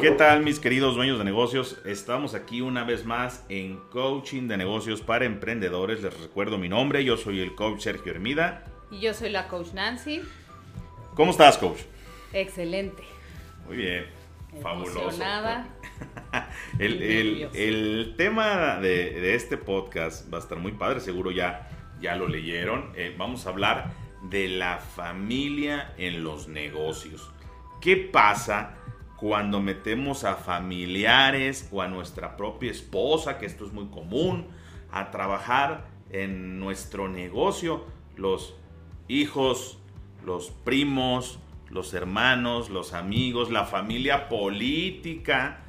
¿Qué tal mis queridos dueños de negocios? Estamos aquí una vez más en Coaching de Negocios para Emprendedores. Les recuerdo mi nombre, yo soy el coach Sergio Hermida. Y yo soy la coach Nancy. ¿Cómo estás, coach? Excelente. Muy bien, fabuloso. Emocionada. el, el- tema de, de este podcast va a estar muy padre, seguro ya, ya lo leyeron. Eh, vamos a hablar de la familia en los negocios. ¿Qué pasa cuando metemos a familiares o a nuestra propia esposa, que esto es muy común, a trabajar en nuestro negocio? Los hijos, los primos, los hermanos, los amigos, la familia política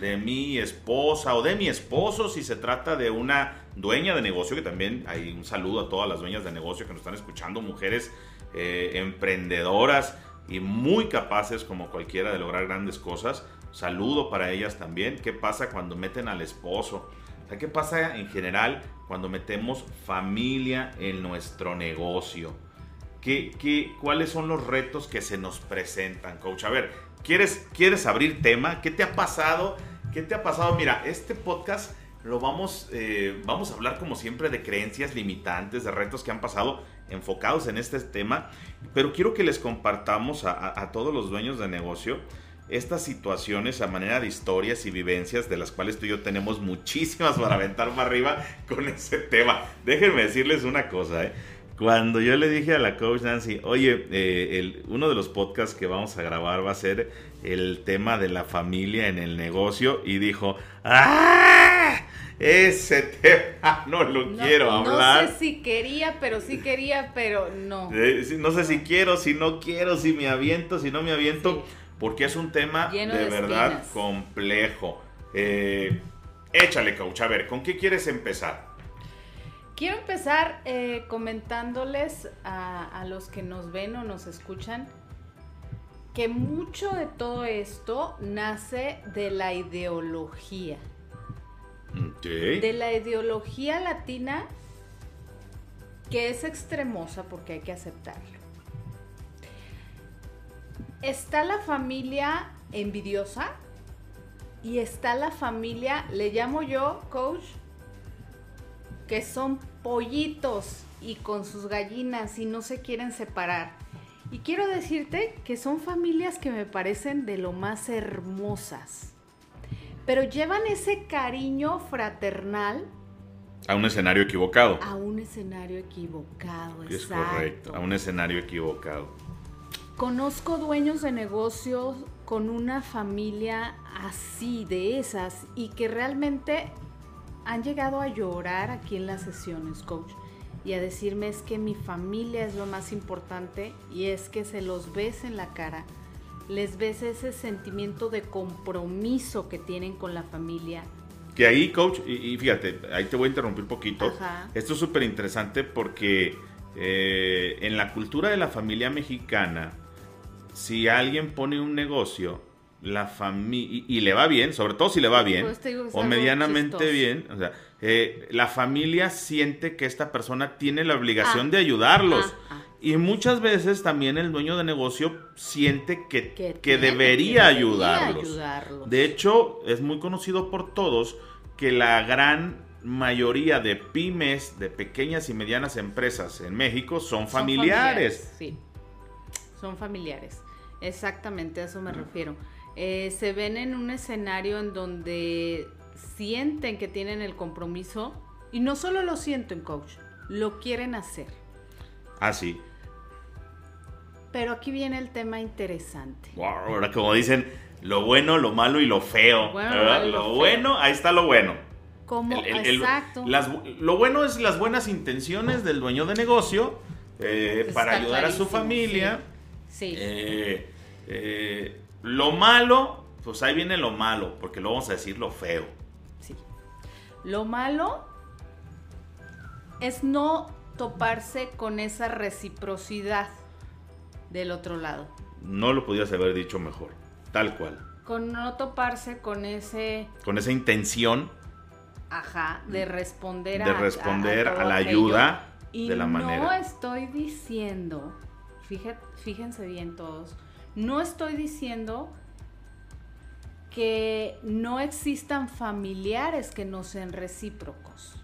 de mi esposa o de mi esposo si se trata de una dueña de negocio, que también hay un saludo a todas las dueñas de negocio que nos están escuchando, mujeres eh, emprendedoras y muy capaces como cualquiera de lograr grandes cosas. Saludo para ellas también. ¿Qué pasa cuando meten al esposo? O ¿qué pasa en general cuando metemos familia en nuestro negocio? ¿Qué, qué, cuáles son los retos que se nos presentan, coach? A ver, ¿quieres, ¿quieres abrir tema? ¿Qué te ha pasado? ¿Qué te ha pasado? Mira, este podcast lo vamos, eh, vamos a hablar como siempre de creencias limitantes, de retos que han pasado enfocados en este tema, pero quiero que les compartamos a, a- a todos los dueños de negocio estas situaciones a manera de historias y vivencias de las cuales tú y yo tenemos muchísimas para aventar para arriba con ese tema. Déjenme decirles una cosa, ¿eh? Cuando yo le dije a la coach Nancy, oye, eh, el- uno de los podcasts que vamos a grabar va a ser el tema de la familia en el negocio y dijo, ¡ah! Ese tema no lo No- quiero hablar. No sé si quería, pero sí quería, pero no. Eh, no sé si quiero, si no quiero, si me aviento, si no me aviento, Sí. porque es un tema Lleno de, de verdad complejo. Eh, échale, coach. A ver, ¿con qué quieres empezar? Quiero empezar eh, comentándoles a, a los que nos ven o nos escuchan que mucho de todo esto nace de la ideología. De la ideología latina que es extremosa porque hay que aceptarlo. Está la familia envidiosa y está la familia, le llamo yo, coach, que son pollitos y con sus gallinas y no se quieren separar. Y quiero decirte que son familias que me parecen de lo más hermosas. Pero llevan ese cariño fraternal A un escenario equivocado. a un escenario equivocado. es exacto. correcto, a un escenario equivocado. Conozco dueños de negocios con una familia así, de esas, y que realmente han llegado a llorar aquí en las sesiones, coach, y a decirme es que mi familia es lo más importante y es que se los ves en la cara, les ves ese sentimiento de compromiso que tienen con la familia. Que ahí, coach, y, y fíjate, ahí te voy a interrumpir un poquito. Ajá. Esto es súper interesante porque eh, en la cultura de la familia mexicana, si alguien pone un negocio, la familia, y, y le va bien, sobre todo si le va bien, Pues o medianamente chistoso. bien, o sea, eh, la familia siente que esta persona tiene la obligación Ah. de ayudarlos. Ah, ah. Y muchas veces también el dueño de negocio siente que, Que debería, que ayudarlos. ayudarlos. De hecho, es muy conocido por todos que la gran mayoría de pymes, de pequeñas y medianas empresas en México son Son familiares. Sí, son familiares. Exactamente, a eso me refiero. Eh, se ven en un escenario en donde sienten que tienen el compromiso y no solo lo sienten, coach, lo quieren hacer. Así. Pero aquí viene el tema interesante. Wow, ahora como dicen, lo bueno, lo malo y lo feo. Bueno, lo bueno, ahí está lo bueno. ¿Cómo? El- el- el- Exacto. las- lo bueno es las buenas intenciones del dueño de negocio eh, para ayudar a su familia. Sí. Eh, eh, lo malo, pues ahí viene lo malo, porque luego vamos a decir lo feo. Lo malo es no toparse con esa reciprocidad del otro lado. No lo podías haber dicho mejor, tal cual. Con no toparse con ese, Con esa intención ajá, de responder de a, responder a, la aquello. ayuda Y de la no manera. estoy diciendo, fíjate- fíjense bien todos, no estoy diciendo que no existan familiares que no sean recíprocos.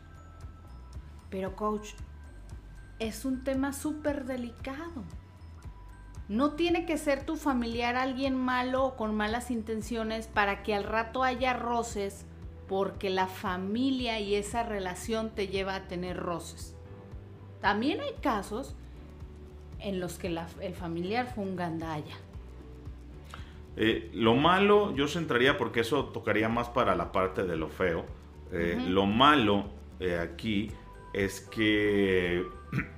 Pero coach, es un tema súper delicado. No tiene que ser tu familiar alguien malo o con malas intenciones para que al rato haya roces porque la familia y esa relación te lleva a tener roces. También hay casos en los que el familiar fue un gandalla. Eh, lo malo, yo centraría porque eso tocaría más para la parte de lo feo. Eh, lo malo eh, aquí es que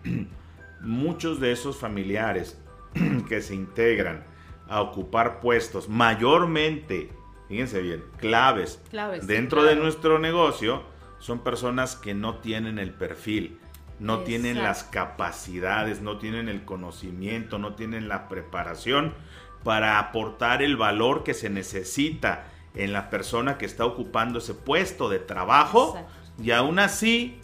muchos de esos familiares que se integran a ocupar puestos mayormente, fíjense bien, claves, dentro de nuestro negocio, son personas que no tienen el perfil, no tienen las capacidades, no tienen el conocimiento, no tienen la preparación para aportar el valor que se necesita en la persona que está ocupando ese puesto de trabajo y aún así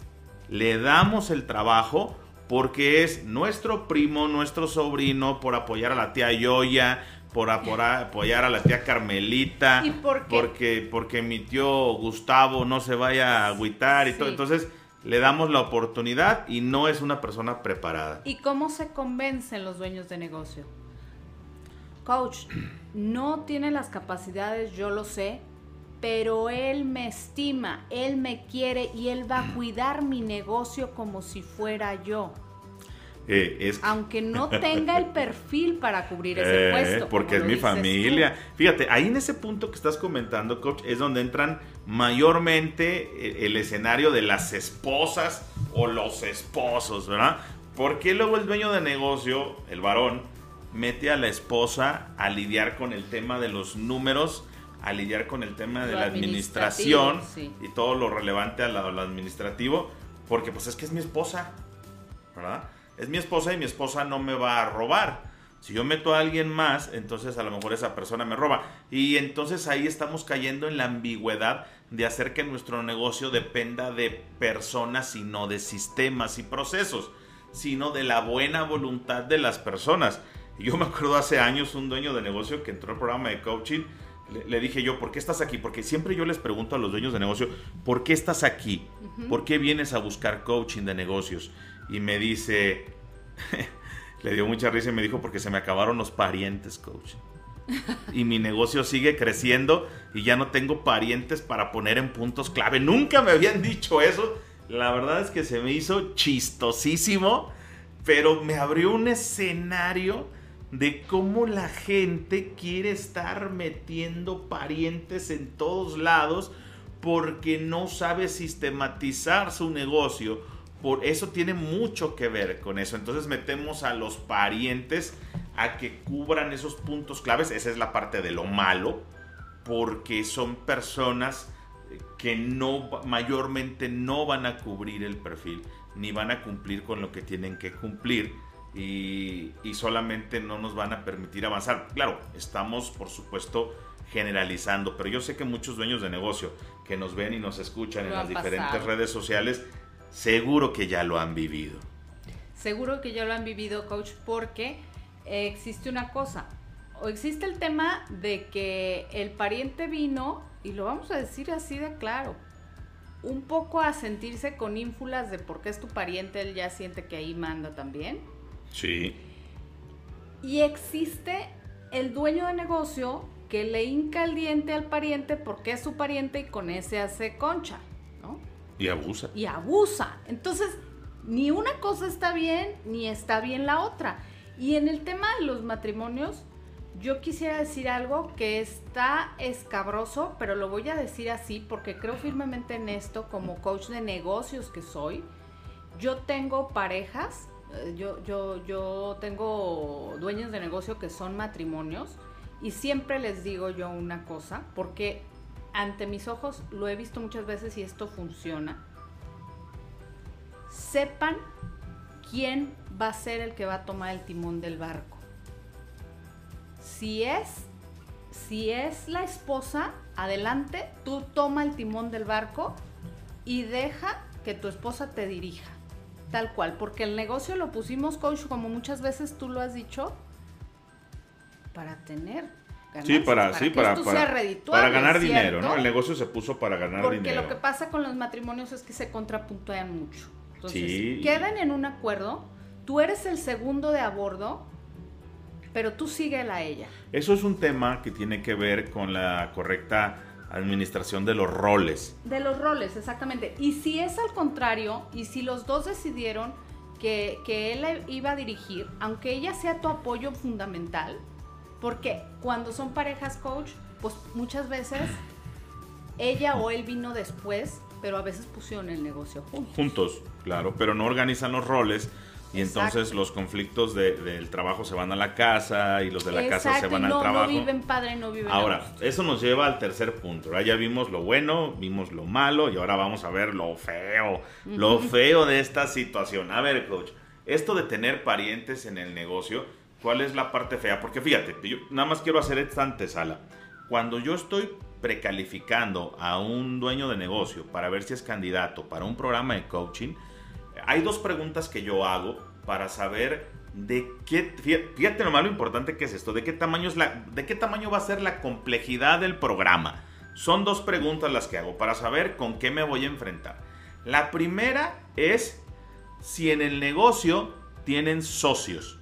le damos el trabajo porque es nuestro primo, nuestro sobrino, por apoyar a la tía Yoya, por, apoyar a la tía Carmelita, ¿Y por qué? porque porque mi tío Gustavo no se vaya a agüitar y todo. Entonces le damos la oportunidad y no es una persona preparada. ¿Y cómo se convencen los dueños de negocio? Coach, no tiene las capacidades, yo lo sé, pero él me estima, él me quiere y él va a cuidar mi negocio como si fuera yo. Eh, Aunque no tenga el perfil para cubrir ese eh, puesto. Porque es mi familia. Fíjate, ahí en ese punto que estás comentando, coach, es donde entran mayormente eh, el escenario de las esposas o los esposos, ¿verdad? Porque luego el dueño de negocio, el varón, mete a la esposa a lidiar con el tema de los números a lidiar con el tema de la administración y todo lo relevante a lo, administrativo, porque pues es que es mi esposa, ¿verdad? Es mi esposa y mi esposa no me va a robar. Si yo meto a alguien más, entonces a lo mejor esa persona me roba. Y entonces ahí estamos cayendo en la ambigüedad de hacer que nuestro negocio dependa de personas y no de sistemas y procesos, sino de la buena voluntad de las personas. Yo me acuerdo hace años un dueño de negocio que entró al programa de coaching le, dije yo, ¿por qué estás aquí? Porque siempre yo les pregunto a los dueños de negocio, ¿por qué estás aquí? ¿Por qué vienes a buscar coaching de negocios? Y me dice, le dio mucha risa y me dijo, porque se me acabaron los parientes, coach. y mi negocio sigue creciendo y ya no tengo parientes para poner en puntos clave. Nunca me habían dicho eso. La verdad es que se me hizo chistosísimo, pero me abrió un escenario de cómo la gente quiere estar metiendo parientes en todos lados porque no sabe sistematizar su negocio. Por eso tiene mucho que ver con eso. Entonces metemos a los parientes a que cubran esos puntos claves. Esa es la parte de lo malo, porque son personas que no mayormente no van a cubrir el perfil ni van a cumplir con lo que tienen que cumplir y, solamente no nos van a permitir avanzar. Claro, estamos por supuesto generalizando, pero yo sé que muchos dueños de negocio que nos ven y nos escuchan en las diferentes redes sociales, seguro que ya lo han vivido. Seguro que ya lo han vivido, coach, porque existe una cosa, o existe el tema de que el pariente vino, y lo vamos a decir así de claro, un poco a sentirse con ínfulas de por qué es tu pariente, él ya siente que ahí manda también Sí. Y existe el dueño de negocio que le hinca el diente al pariente porque es su pariente y con ese hace concha, ¿no? Y abusa. Y abusa. Entonces, ni una cosa está bien, ni está bien la otra. Y en el tema de los matrimonios, yo quisiera decir algo que está escabroso, pero lo voy a decir así porque creo firmemente en esto como coach de negocios que soy. Yo tengo parejas yo, yo, yo tengo dueños de negocio que son matrimonios y siempre les digo yo una cosa, porque ante mis ojos lo he visto muchas veces y esto funciona. Sepan quién va a ser el que va a tomar el timón del barco. Si es, si es la esposa, adelante, tú toma el timón del barco y deja que tu esposa te dirija. Tal cual, porque el negocio lo pusimos, coach, como muchas veces tú lo has dicho, para tener. Sí, para, sí, para, para, ganar dinero, ¿no? El negocio se puso para ganar dinero. Porque lo que pasa con los matrimonios es que se contrapuntean mucho. Entonces, quedan en un acuerdo, tú eres el segundo de a bordo, pero tú síguela a ella. Eso es un tema que tiene que ver con la correcta administración de los roles. De los roles, exactamente. Y si es al contrario, y si los dos decidieron que, que él iba a dirigir, aunque ella sea tu apoyo fundamental, porque cuando son parejas coach, pues muchas veces ella o él vino después, pero a veces pusieron el negocio juntos. Juntos, claro, pero no organizan los roles. Y entonces los conflictos del trabajo se van a la casa y los de la casa se van al trabajo. No viven padre, no viven Ahora, eso nos lleva al tercer punto. Ya vimos lo bueno, vimos lo malo y ahora vamos a ver lo feo. Lo feo de esta situación. A ver, coach, esto de tener parientes en el negocio, ¿Cuál es la parte fea? Porque fíjate, yo nada más quiero hacer esta antesala. Cuando yo estoy precalificando a un dueño de negocio para ver si es candidato para un programa de coaching, hay dos preguntas que yo hago para saber de qué, fíjate lo malo importante que es esto, de qué tamaño es la, de qué tamaño va a ser la complejidad del programa. Son dos preguntas las que hago para saber con qué me voy a enfrentar. La primera es si en el negocio tienen socios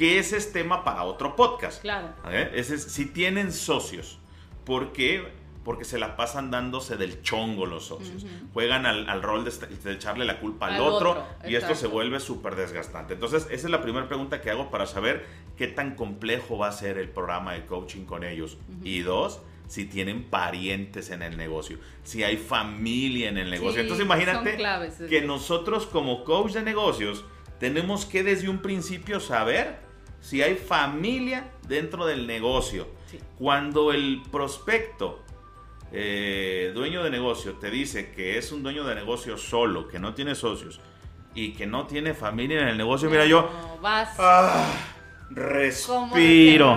que ese es tema para otro podcast. Claro. Ese si tienen socios, ¿por qué? Porque se la pasan dándose del chongo los socios. Juegan al, rol de, echarle la culpa al, otro, y esto se vuelve súper desgastante. Entonces, esa es la primera pregunta que hago para saber qué tan complejo va a ser el programa de coaching con ellos. Y dos, si tienen parientes en el negocio, si hay familia en el negocio. Entonces, imagínate que nosotros como coach de negocios tenemos que desde un principio saber si hay familia dentro del negocio. Cuando el prospecto, eh, dueño de negocio, te dice que es un dueño de negocio solo, que no tiene socios y que no tiene familia en el negocio, mira yo... Vas. Ah, respiro.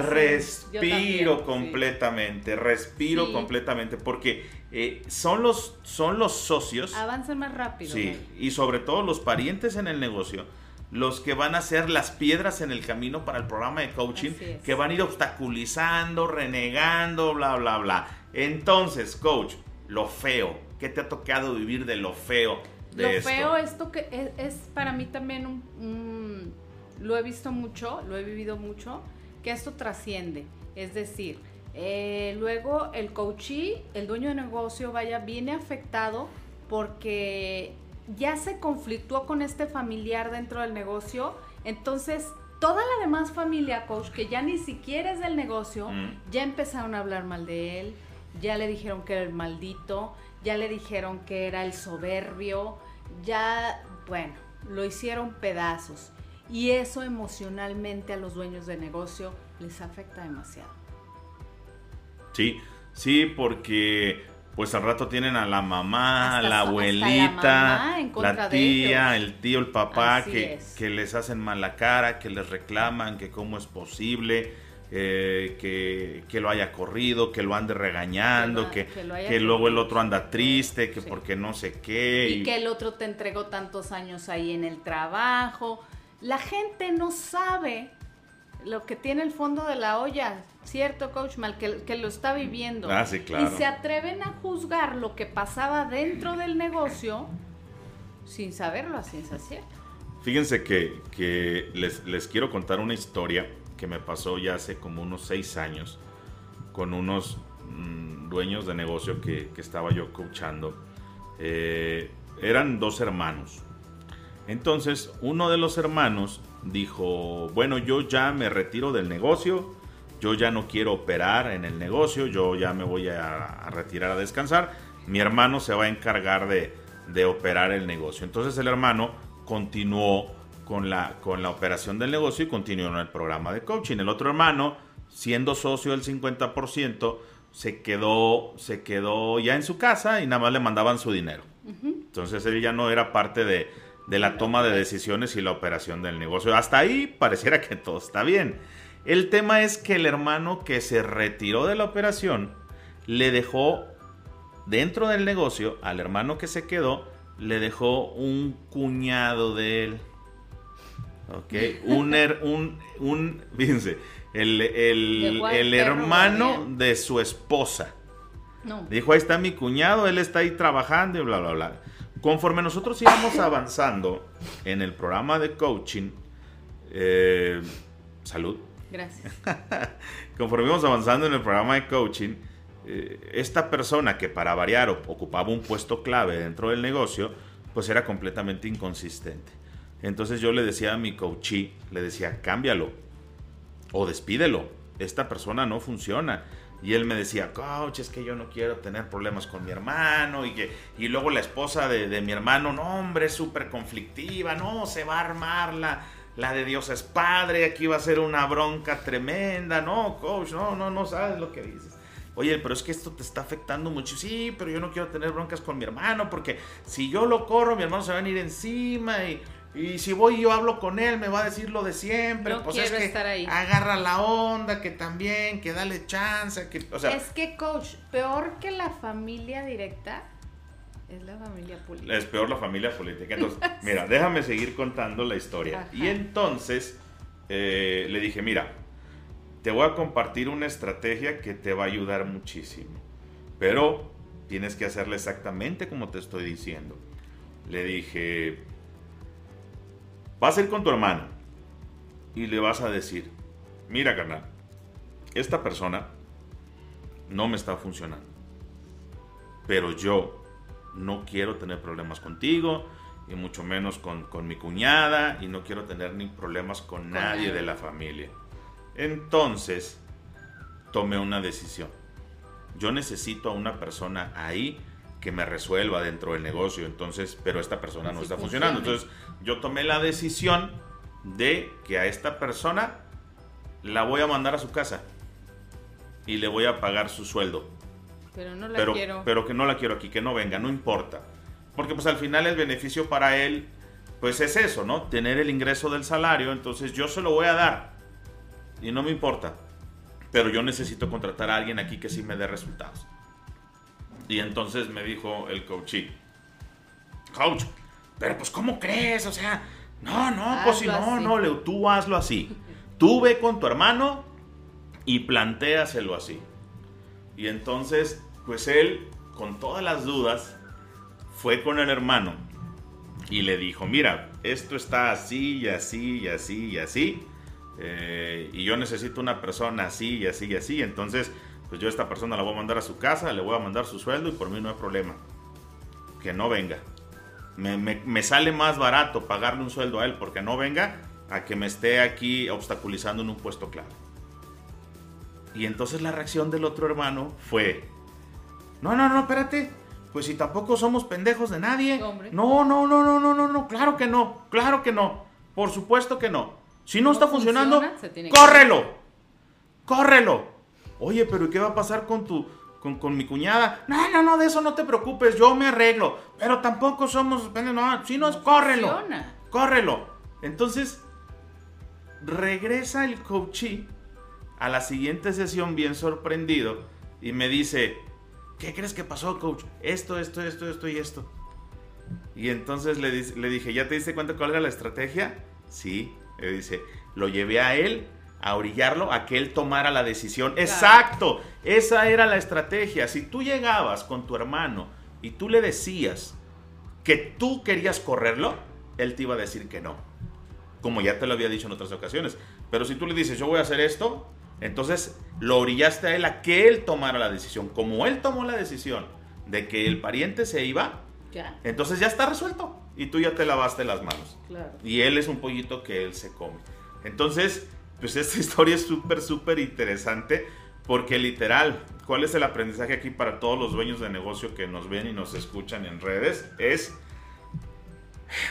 respiro completamente, respiro completamente, porque eh, son, los, son los socios. Avanzan más rápido. Sí, y sobre todo los parientes en el negocio los que van a ser las piedras en el camino para el programa de coaching, que van a ir obstaculizando, renegando, bla, bla, bla. Entonces, coach, lo feo, ¿qué te ha tocado vivir de lo feo? De lo feo, esto que es, para mí también un, lo he visto mucho, lo he vivido mucho, que esto trasciende. Es decir, eh, luego el coachee, el dueño de negocio, vaya, viene afectado porque ya se conflictuó con este familiar dentro del negocio, entonces toda la demás familia, coach, que ya ni siquiera es del negocio, mm. ya empezaron a hablar mal de él, ya le dijeron que era el maldito, ya le dijeron que era el soberbio, ya, bueno, lo hicieron pedazos. Y eso emocionalmente a los dueños de negocio les afecta demasiado. Sí, sí, porque pues al rato tienen a la mamá, a la abuelita, la, tía, el tío, el papá, que, que, les hacen mala cara, que les reclaman que cómo es posible, eh, que, lo haya corrido, que lo ande regañando, que, que, luego el otro anda triste, que porque no sé qué. Y, y que el otro te entregó tantos años ahí en el trabajo. La gente no sabe lo que tiene el fondo de la olla, ¿cierto, coach Mal? Que, que lo está viviendo. Ah, sí, claro. Y se atreven a juzgar lo que pasaba dentro del negocio sin saberlo a ciencia cierta. Fíjense que, les, quiero contar una historia que me pasó ya hace como unos seis años con unos mm, dueños de negocio que, estaba yo coachando. Eh, eran dos hermanos. Entonces, uno de los hermanos dijo, bueno, yo ya me retiro del negocio, yo ya no quiero operar en el negocio, yo ya me voy a, retirar a descansar, mi hermano se va a encargar de, operar el negocio. Entonces el hermano continuó con la, con la operación del negocio y continuó en el programa de coaching. El otro hermano, siendo socio del 50%, se quedó, se quedó ya en su casa y nada más le mandaban su dinero. Entonces él ya no era parte de, de la toma de decisiones y la operación del negocio. Hasta ahí pareciera que todo está bien. El tema es que el hermano que se retiró de la operación le dejó dentro del negocio al hermano que se quedó, le dejó un cuñado de él. ¿Ok? Un, un, un, fíjense, el, el, el hermano de su esposa. No. Dijo, ahí está mi cuñado, él está ahí trabajando y bla, bla, bla. Conforme nosotros íbamos avanzando en el programa de coaching, eh, salud, Gracias. conforme íbamos avanzando en el programa de coaching, eh, esta persona que para variar ocupaba un puesto clave dentro del negocio, pues era completamente inconsistente. Entonces yo le decía a mi coachee, le decía, cámbialo o despídelo, esta persona no funciona. Y él me decía, coach, es que yo no quiero tener problemas con mi hermano. Y, que, y luego la esposa de, mi hermano, no, hombre, es súper conflictiva, no, se va a armar la, de Dios es padre, aquí va a ser una bronca tremenda, no, coach, no, no, no sabes lo que dices. Oye, pero es que esto te está afectando mucho. Sí, pero yo no quiero tener broncas con mi hermano porque si yo lo corro, mi hermano se va a venir encima y, y si voy y yo hablo con él, me va a decir lo de siempre. No pues quiero es que estar ahí. agarra la onda, que también, que dale chance, que, o sea, es que, coach, peor que la familia directa es la familia política. es peor la familia política. Entonces, mira, déjame seguir contando la historia. Ajá. Y entonces eh, le dije, mira, te voy a compartir una estrategia que te va a ayudar muchísimo. Pero tienes que hacerla exactamente como te estoy diciendo. Le dije, vas a ir con tu hermano y le vas a decir, mira, carnal, esta persona no me está funcionando. Pero yo no quiero tener problemas contigo, y mucho menos con, con mi cuñada, y no quiero tener ni problemas con, nadie de la familia. Entonces, tomé una decisión. Yo necesito a una persona ahí que me resuelva dentro del negocio, entonces, pero esta persona no está funcionando. funciona. Entonces, yo tomé la decisión de que a esta persona la voy a mandar a su casa y le voy a pagar su sueldo Pero no la pero, quiero. pero que no la quiero aquí, que no venga, no importa. Porque pues al final el beneficio para él, pues es eso, ¿no? Tener el ingreso del salario, entonces yo se lo voy a dar. Y no me importa. Pero yo necesito contratar a alguien aquí que sí me dé resultados. Y entonces me dijo el coachee, coach, pero pues ¿cómo crees? O sea, no, no, pues si Hazlo no, así. no, Leo, tú hazlo así. Tú ve con tu hermano y plantéaselo así. Y entonces, pues él, con todas las dudas, fue con el hermano y le dijo, mira, esto está así y así y así y así. eh, y yo necesito una persona así y así y así. Entonces, pues yo a esta persona la voy a mandar a su casa, le voy a mandar su sueldo y por mí no hay problema. Que no venga. Me, me- sale más barato pagarle un sueldo a él porque no venga a que me esté aquí obstaculizando en un puesto clave. Y entonces la reacción del otro hermano fue, no, no, no, espérate, pues si tampoco somos pendejos de nadie. Hombre. No, no, no, no, no, no, no, claro que no, claro que no, por supuesto que no. Si no, No está funcionando, funciona, que- córrelo, córrelo. Oye, pero ¿y qué va a pasar con tu, con, con mi cuñada? No, no, no, de eso no te preocupes, yo me arreglo. Pero tampoco somos pendejos, no, si no, es córrelo Funciona. córrelo. Entonces, regresa el coachee a la siguiente sesión bien sorprendido y me dice, ¿qué crees que pasó, coach? Esto, esto, esto, esto y esto. Y entonces le, dije, ¿ya te diste cuenta cuál era la estrategia? Sí, le dice, lo llevé a él a orillarlo a que él tomara la decisión. Exacto, esa era la estrategia. Si tú llegabas con tu hermano y tú le decías que tú querías correrlo, él te iba a decir que no. Como ya te lo había dicho en otras ocasiones. Pero si tú le dices, yo voy a hacer esto, entonces lo orillaste a él a que él tomara la decisión. Como él tomó la decisión de que el pariente se iba, Ya, entonces ya está resuelto. Y tú ya te lavaste las manos. claro. Y él es un pollito que él se come. Entonces, pues esta historia es súper, súper interesante porque literal, ¿cuál es el aprendizaje aquí para todos los dueños de negocio que nos ven y nos escuchan en redes? Es,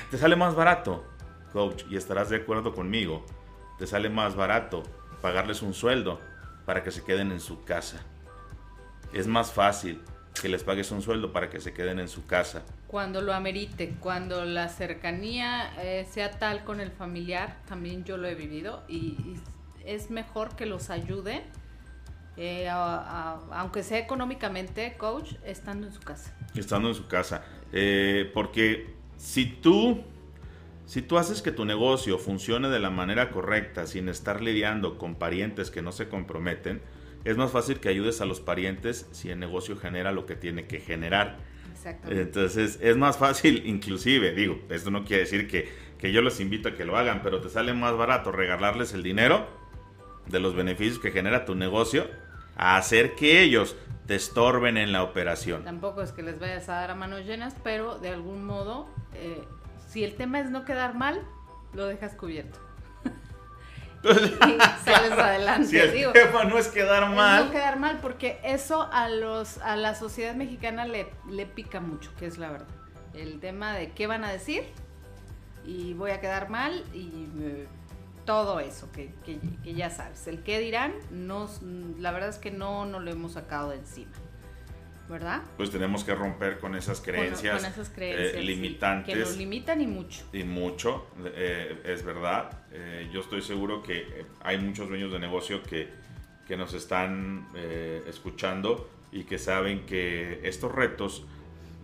te sale más barato, coach, y estarás de acuerdo conmigo, te sale más barato pagarles un sueldo para que se queden en su casa. Es más fácil que les pagues un sueldo para que se queden en su casa. Cuando lo amerite, cuando la cercanía eh, sea tal con el familiar, también yo lo he vivido y, y es mejor que los ayuden, eh, a- a- aunque sea económicamente, coach, estando en su casa. estando en su casa. Eh, porque si tú Si tú haces que tu negocio funcione de la manera correcta sin estar lidiando con parientes que no se comprometen, es más fácil que ayudes a los parientes si el negocio genera lo que tiene que generar. Entonces es más fácil, inclusive, digo, esto no quiere decir que, que yo los invito a que lo hagan, pero te sale más barato regalarles el dinero de los beneficios que genera tu negocio a hacer que ellos te estorben en la operación. Tampoco es que les vayas a dar a manos llenas, pero de algún modo, eh, si el tema es no quedar mal, lo dejas cubierto. y sales adelante. Si el tema no es quedar mal. no quedar mal, porque eso a los a la sociedad mexicana le, le pica mucho, que es la verdad. El tema de qué van a decir y voy a quedar mal y todo eso que, ya sabes. El qué dirán, nos, la verdad es que no, no lo hemos sacado de encima. ¿Verdad? Pues tenemos que romper con esas creencias, con, esas creencias eh, limitantes. que nos limitan y mucho. Y mucho, eh, es verdad. Eh, yo estoy seguro que hay muchos dueños de negocio que, que nos están escuchando y que saben que estos retos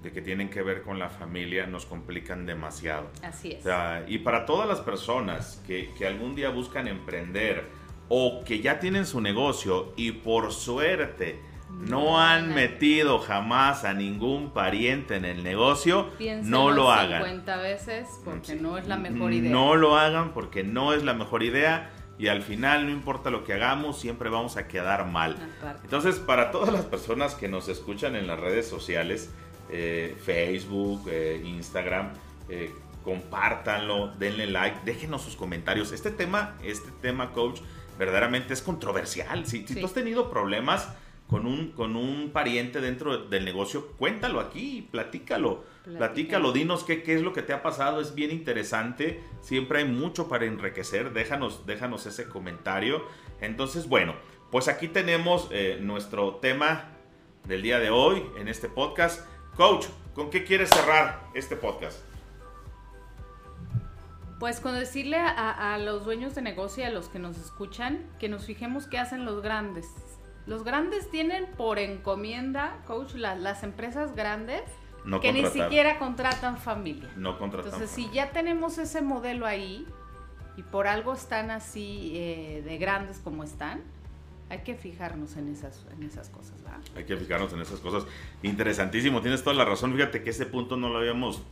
de que tienen que ver con la familia nos complican demasiado. Así es. y para todas las personas que, que, algún día buscan emprender o que ya tienen su negocio y por suerte no, han metido jamás a ningún pariente en el negocio, no lo hagan. 50 veces porque no es la mejor idea. No lo hagan porque no es la mejor idea y al final no importa lo que hagamos, siempre vamos a quedar mal. Entonces, para todas las personas que nos escuchan en las redes sociales, eh, Facebook, eh, Instagram. Eh, compártanlo, denle like, déjenos sus comentarios. Este tema, este tema, coach, verdaderamente es controversial. Si, tú has tenido problemas con un, con un pariente dentro del negocio, cuéntalo aquí, platícalo. Platícalo, dinos qué, qué es lo que te ha pasado, es bien interesante, siempre hay mucho para enriquecer, déjanos, déjanos ese comentario. Entonces, bueno, pues aquí tenemos nuestro tema del día de hoy en este podcast. Coach, ¿con qué quieres cerrar este podcast? Pues con decirle a, los dueños de negocio y a los que nos escuchan que nos fijemos qué hacen los grandes. Los grandes tienen por encomienda, coach, las empresas grandes que ni siquiera contratan familia. No contratan. Entonces, si ya tenemos ese modelo ahí y por algo están así eh, de grandes como están, hay que fijarnos en esas, en esas cosas, ¿verdad? Hay que fijarnos en esas cosas. Interesantísimo, tienes toda la razón. Fíjate que ese punto no lo habíamos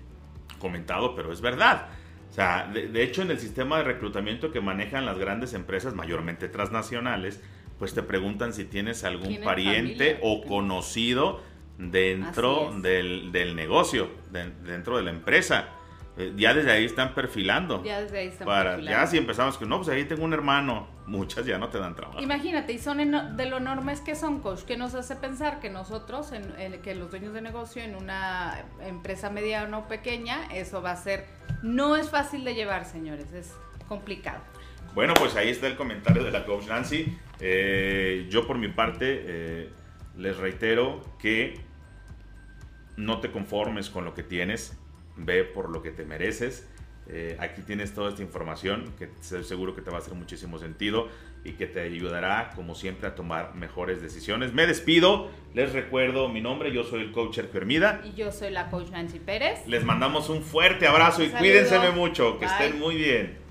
comentado, pero es verdad. O sea, de, hecho en el sistema de reclutamiento que manejan las grandes empresas, mayormente transnacionales, pues te preguntan si tienes algún pariente o conocido dentro del, del, negocio, dentro de la empresa. Eh, ya desde ahí están perfilando. Ya desde ahí están para, Ya si empezamos que no, pues ahí tengo un hermano, muchas ya no te dan trabajo. Imagínate, y son de lo enormes que son, coach, que nos hace pensar que nosotros, en, que los dueños de negocio en una empresa mediana o pequeña, eso va a ser, no es fácil de llevar, señores, es complicado. Bueno, pues ahí está el comentario de la coach Nancy. Eh, yo por mi parte eh, les reitero que no te conformes con lo que tienes ve por lo que te mereces. Eh, aquí tienes toda esta información que seguro que te va a hacer muchísimo sentido y que te ayudará, como siempre, a tomar mejores decisiones. Me despido, les recuerdo mi nombre, yo soy el coach Sergio Hermida. Y yo soy la coach Nancy Pérez. Les mandamos un fuerte abrazo y cuídense mucho, que estén muy bien.